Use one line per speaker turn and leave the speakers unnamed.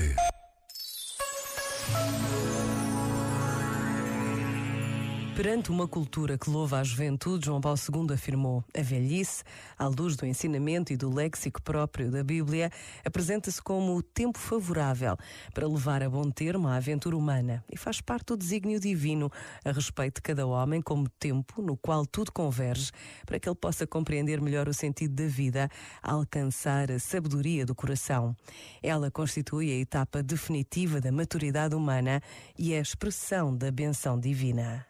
rtp.pt
Perante uma cultura que louva a juventude, João Paulo II afirmou: a velhice, à luz do ensinamento e do léxico próprio da Bíblia, apresenta-se como o tempo favorável para levar a bom termo a aventura humana e faz parte do desígnio divino a respeito de cada homem como tempo no qual tudo converge para que ele possa compreender melhor o sentido da vida, alcançar a sabedoria do coração. Ela constitui a etapa definitiva da maturidade humana e a expressão da benção divina.